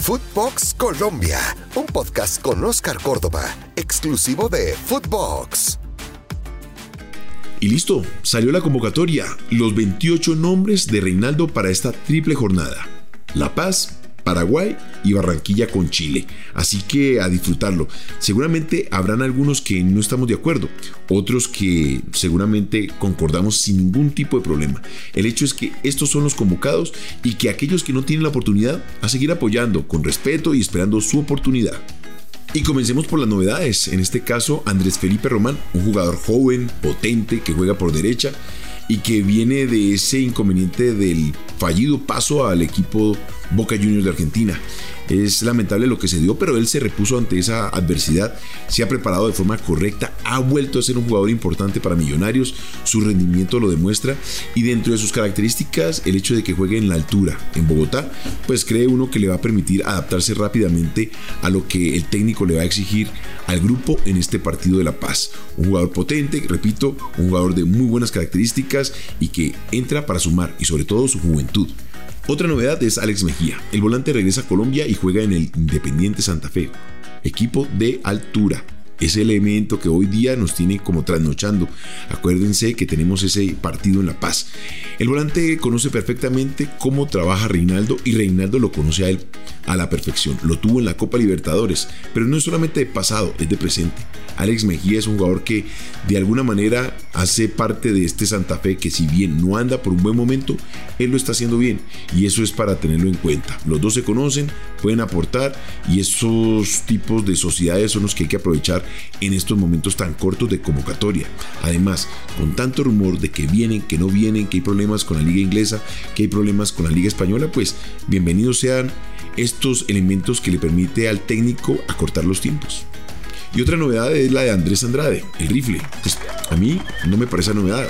Footbox Colombia, un podcast con Oscar Córdoba, exclusivo de Footbox. Y listo, salió la convocatoria, los 28 nombres de Reinaldo para esta triple jornada. La Paz, Paraguay y Barranquilla con Chile. Así que a disfrutarlo. Seguramente habrán algunos que no estamos de acuerdo, otros que seguramente concordamos sin ningún tipo de problema. El hecho es que estos son los convocados y que aquellos que no tienen la oportunidad a seguir apoyando con respeto y esperando su oportunidad. Y comencemos por las novedades. En este caso, Andrés Felipe Román, un jugador joven, potente, que juega por derecha y que viene de ese inconveniente del fallido paso al equipo Boca Juniors de Argentina. Es lamentable lo que se dio, pero él se repuso ante esa adversidad, se ha preparado de forma correcta, ha vuelto a ser un jugador importante para Millonarios, su rendimiento lo demuestra y dentro de sus características el hecho de que juegue en la altura en Bogotá, pues cree uno que le va a permitir adaptarse rápidamente a lo que el técnico le va a exigir al grupo en este partido de La Paz. Un jugador potente, repito, un jugador de muy buenas características y que entra para sumar y sobre todo su juventud. Otra novedad es Alex Mejía. El volante regresa a Colombia y juega en el Independiente Santa Fe, equipo de altura ese elemento que hoy día nos tiene como trasnochando. Acuérdense que tenemos ese partido en La Paz. El volante conoce perfectamente cómo trabaja Reinaldo y Reinaldo lo conoce a él a la perfección. Lo tuvo en la Copa Libertadores, pero no es solamente de pasado, es de presente. Alex Mejía es un jugador que de alguna manera hace parte de este Santa Fe que si bien no anda por un buen momento, él lo está haciendo bien y eso es para tenerlo en cuenta. Los dos se conocen, pueden aportar y esos tipos de sociedades son los que hay que aprovechar en estos momentos tan cortos de convocatoria. Además, con tanto rumor de que vienen, que no vienen, que hay problemas con la liga inglesa, que hay problemas con la liga española, pues bienvenidos sean estos elementos que le permite al técnico acortar los tiempos. Y otra novedad es la de Andrés Andrade, el rifle. Pues a mí no me parece novedad.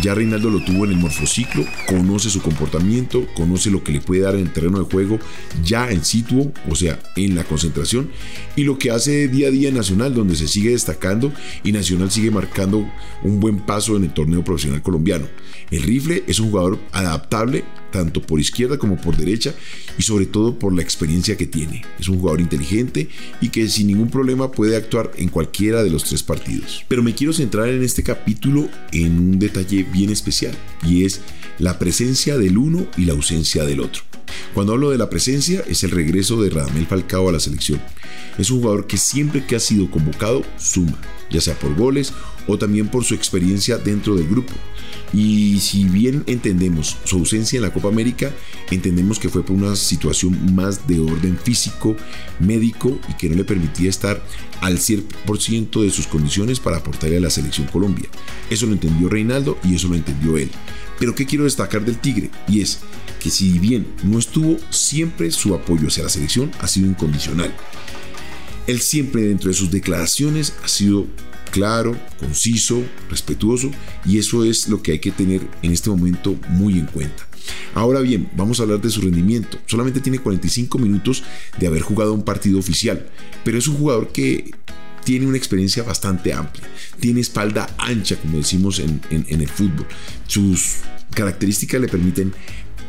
Ya Reinaldo lo tuvo en el morfociclo, conoce su comportamiento, conoce lo que le puede dar en el terreno de juego, ya en situo, o sea, en la concentración, y lo que hace día a día en Nacional, donde se sigue destacando y Nacional sigue marcando un buen paso en el torneo profesional colombiano. El rifle es un jugador adaptable tanto por izquierda como por derecha y sobre todo por la experiencia que tiene. Es un jugador inteligente y que sin ningún problema puede actuar en cualquiera de los tres partidos. Pero me quiero centrar en este capítulo en un detalle bien especial y es la presencia del uno y la ausencia del otro. Cuando hablo de la presencia es el regreso de Radamel Falcao a la selección. Es un jugador que siempre que ha sido convocado suma, ya sea por goles o también por su experiencia dentro del grupo. Y si bien entendemos su ausencia en la Copa América, entendemos que fue por una situación más de orden físico, médico y que no le permitía estar al 100% de sus condiciones para aportarle a la selección Colombia. Eso lo entendió Reinaldo y eso lo entendió él. Pero ¿qué quiero destacar del Tigre? Y es que si bien no estuvo, siempre su apoyo hacia la selección ha sido incondicional. Él siempre dentro de sus declaraciones ha sido claro, conciso, respetuoso y eso es lo que hay que tener en este momento muy en cuenta. Ahora bien, vamos a hablar de su rendimiento. Solamente tiene 45 minutos de haber jugado un partido oficial, pero es un jugador que tiene una experiencia bastante amplia, tiene espalda ancha, como decimos en, en el fútbol. Sus características le permiten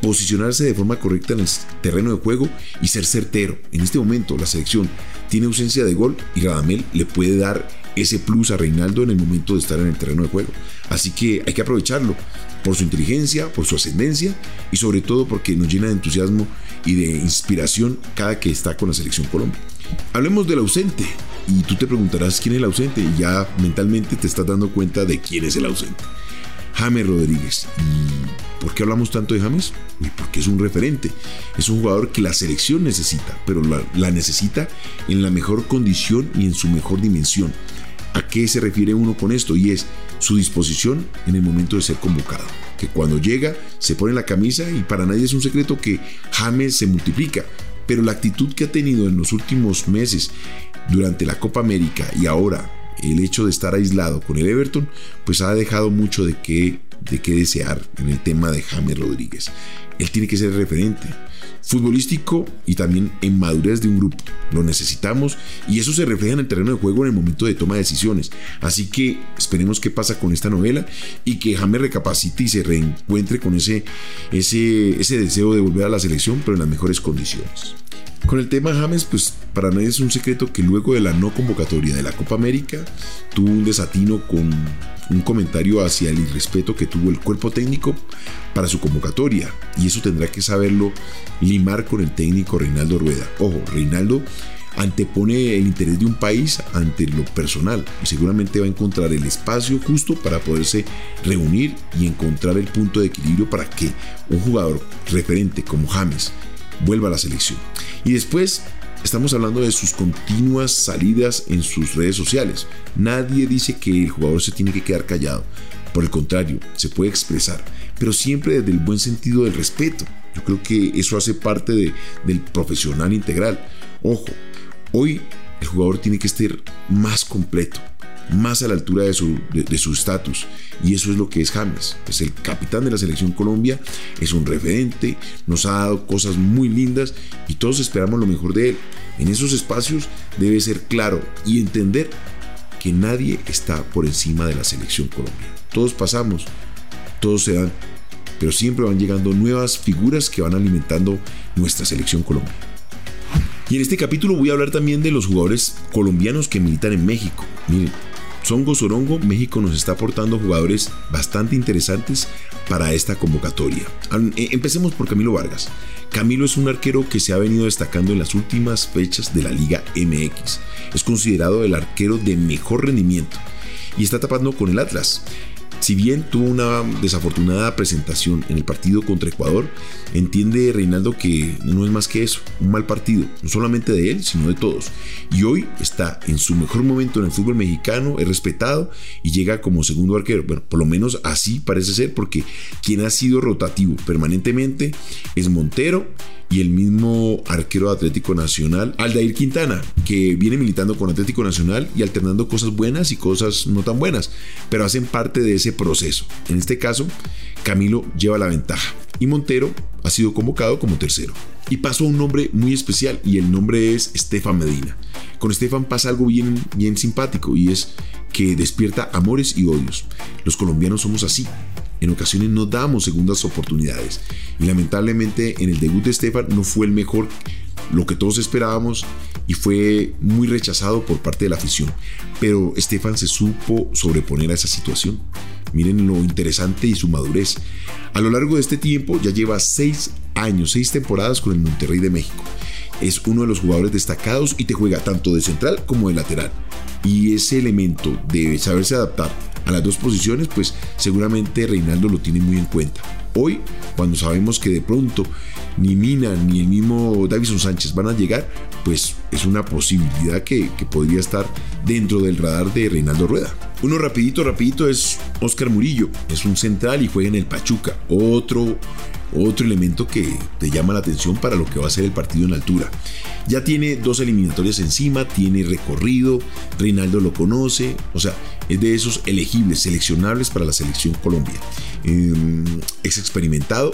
posicionarse de forma correcta en el terreno de juego y ser certero. En este momento la selección tiene ausencia de gol y Radamel le puede dar ese plus a Reinaldo en el momento de estar en el terreno de juego. Así que hay que aprovecharlo por su inteligencia, por su ascendencia y sobre todo porque nos llena de entusiasmo y de inspiración cada que está con la selección Colombia. Hablemos del ausente y tú te preguntarás quién es el ausente y ya mentalmente te estás dando cuenta de quién es el ausente. James Rodríguez. ¿Y por qué hablamos tanto de James? Porque es un referente. Es un jugador que la selección necesita, pero la, la necesita en la mejor condición y en su mejor dimensión. ¿A qué se refiere uno con esto? Y es su disposición en el momento de ser convocado. Que cuando llega se pone la camisa y para nadie es un secreto que James se multiplica. Pero la actitud que ha tenido en los últimos meses durante la Copa América y ahora el hecho de estar aislado con el Everton, pues ha dejado mucho de qué, de qué desear en el tema de James Rodríguez. Él tiene que ser referente futbolístico y también en madurez de un grupo. Lo necesitamos y eso se refleja en el terreno de juego en el momento de toma de decisiones. Así que esperemos qué pasa con esta novela y que James recapacite y se reencuentre con ese, ese, ese deseo de volver a la selección, pero en las mejores condiciones. Con el tema James, pues para nadie es un secreto que luego de la no convocatoria de la Copa América tuvo un desatino con un comentario hacia el irrespeto que tuvo el cuerpo técnico para su convocatoria y eso tendrá que saberlo limar con el técnico Reinaldo Rueda. Ojo, Reinaldo antepone el interés de un país ante lo personal y seguramente va a encontrar el espacio justo para poderse reunir y encontrar el punto de equilibrio para que un jugador referente como James vuelva a la selección. Y después estamos hablando de sus continuas salidas en sus redes sociales. Nadie dice que el jugador se tiene que quedar callado. Por el contrario, se puede expresar, pero siempre desde el buen sentido del respeto. Yo creo que eso hace parte del profesional integral. Ojo, Hoy el jugador tiene que estar más completo, más a la altura de su estatus. y eso es lo que es James. Es el capitán de la selección Colombia, es un referente, nos ha dado cosas muy lindas y todos esperamos lo mejor de él. En esos espacios debe ser claro y entender que nadie está por encima de la selección Colombia. Todos pasamos, todos se dan, pero siempre van llegando nuevas figuras que van alimentando nuestra selección Colombia. Y en este capítulo voy a hablar también de los jugadores colombianos que militan en México. Miren, Songo Sorongo, México nos está aportando jugadores bastante interesantes para esta convocatoria. Eh, empecemos por Camilo Vargas. Camilo es un arquero que se ha venido destacando en las últimas fechas de la Liga MX. Es considerado el arquero de mejor rendimiento y está tapando con el Atlas. Si bien tuvo una desafortunada presentación en el partido contra Ecuador, entiende Reinaldo que no es más que eso, un mal partido, no solamente de él, sino de todos. Y hoy está en su mejor momento en el fútbol mexicano, es respetado y llega como segundo arquero. Bueno, por lo menos así parece ser, porque quien ha sido rotativo permanentemente es Montero y el mismo arquero Atlético Nacional, Aldair Quintana, que viene militando con Atlético Nacional y alternando cosas buenas y cosas no tan buenas, pero hacen parte de ese proceso. En este caso, Camilo lleva la ventaja y Montero ha sido convocado como tercero. Y pasó a un nombre muy especial y el nombre es Estefan Medina. Con Estefan pasa algo bien, bien simpático y es que despierta amores y odios. Los colombianos somos así. En ocasiones no damos segundas oportunidades y lamentablemente en el debut de Estefan no fue el mejor, lo que todos esperábamos y fue muy rechazado por parte de la afición. Pero Estefan se supo sobreponer a esa situación. Miren lo interesante y su madurez. A lo largo de este tiempo ya lleva seis años, seis temporadas con el Monterrey de México. Es uno de los jugadores destacados y te juega tanto de central como de lateral. Y ese elemento de saberse adaptar a las dos posiciones, pues seguramente Reinaldo lo tiene muy en cuenta. Hoy, cuando sabemos que de pronto ni Mina ni el mismo Davison Sánchez van a llegar, pues es una posibilidad que, podría estar dentro del radar de Reinaldo Rueda. Uno rapidito, rapidito es Oscar Murillo, es un central y juega en el Pachuca, otro otro elemento que te llama la atención para lo que va a ser el partido en altura. Ya tiene dos eliminatorias encima, tiene recorrido, Reinaldo lo conoce, o sea, es de esos elegibles, seleccionables para la selección Colombia. Em, es experimentado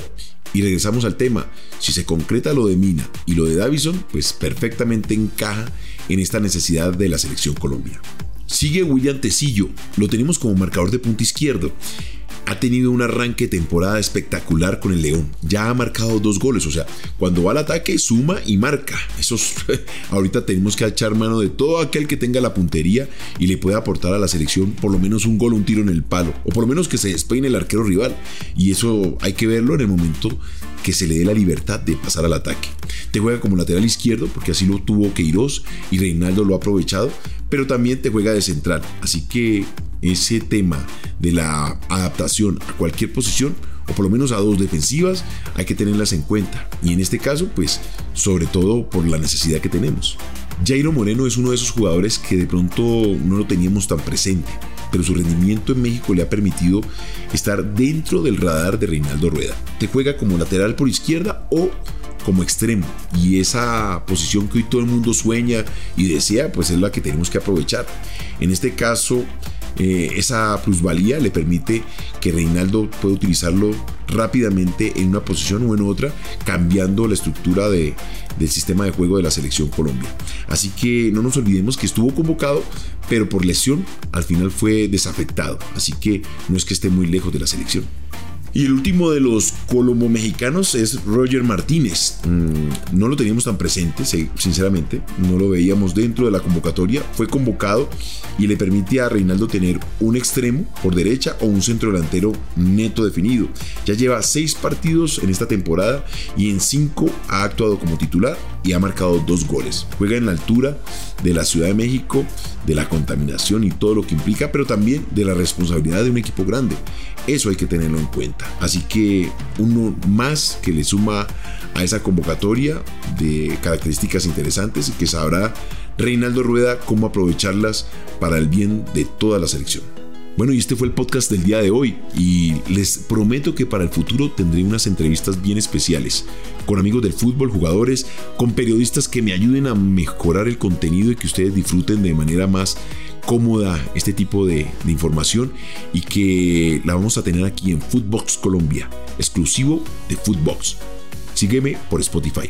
y regresamos al tema. Si se concreta lo de Mina y lo de Davison, pues perfectamente encaja en esta necesidad de la selección Colombia. Sigue William Tecillo, lo tenemos como marcador de punto izquierdo ha tenido un arranque temporada espectacular con el León. Ya ha marcado dos goles, o sea, cuando va al ataque suma y marca. Esos ahorita tenemos que echar mano de todo aquel que tenga la puntería y le pueda aportar a la selección por lo menos un gol, un tiro en el palo, o por lo menos que se despeine el arquero rival. Y eso hay que verlo en el momento que se le dé la libertad de pasar al ataque. Te juega como lateral izquierdo, porque así lo tuvo Queiroz y Reinaldo lo ha aprovechado, pero también te juega de central. Así que ese tema de la adaptación a cualquier posición o por lo menos a dos defensivas hay que tenerlas en cuenta y en este caso pues sobre todo por la necesidad que tenemos. Jairo Moreno es uno de esos jugadores que de pronto no lo teníamos tan presente, pero su rendimiento en México le ha permitido estar dentro del radar de Reinaldo Rueda. Te juega como lateral por izquierda o como extremo y esa posición que hoy todo el mundo sueña y desea pues es la que tenemos que aprovechar. En este caso eh, esa plusvalía le permite que Reinaldo pueda utilizarlo rápidamente en una posición o en otra, cambiando la estructura de, del sistema de juego de la selección Colombia. Así que no nos olvidemos que estuvo convocado, pero por lesión al final fue desafectado. Así que no es que esté muy lejos de la selección. Y el último de los colombo-mexicanos es Roger Martínez. Mm, no lo teníamos tan presente, sinceramente. No lo veíamos dentro de la convocatoria. Fue convocado y le permite a Reinaldo tener un extremo por derecha o un centro delantero neto definido. Ya lleva seis partidos en esta temporada y en cinco ha actuado como titular y ha marcado dos goles. Juega en la altura de la Ciudad de México, de la contaminación y todo lo que implica, pero también de la responsabilidad de un equipo grande. Eso hay que tenerlo en cuenta. Así que uno más que le suma a esa convocatoria de características interesantes y que sabrá Reinaldo Rueda cómo aprovecharlas para el bien de toda la selección. Bueno, y este fue el podcast del día de hoy y les prometo que para el futuro tendré unas entrevistas bien especiales con amigos del fútbol, jugadores, con periodistas que me ayuden a mejorar el contenido y que ustedes disfruten de manera más cómoda este tipo de, información y que la vamos a tener aquí en Footbox Colombia, exclusivo de Footbox. Sígueme por Spotify.